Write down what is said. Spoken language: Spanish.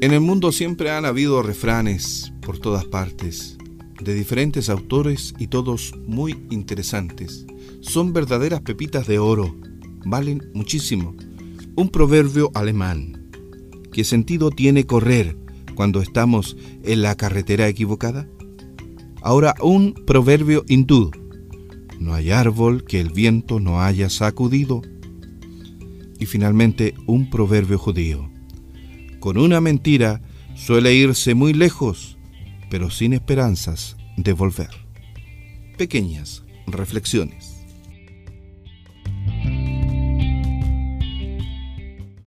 En el mundo siempre han habido refranes por todas partes, de diferentes autores y todos muy interesantes. Son verdaderas pepitas de oro, valen muchísimo. Un proverbio alemán. ¿Qué sentido tiene correr cuando estamos en la carretera equivocada? Ahora un proverbio hindú. No hay árbol que el viento no haya sacudido. Y finalmente un proverbio judío con una mentira suele irse muy lejos, pero sin esperanzas de volver. Pequeñas reflexiones.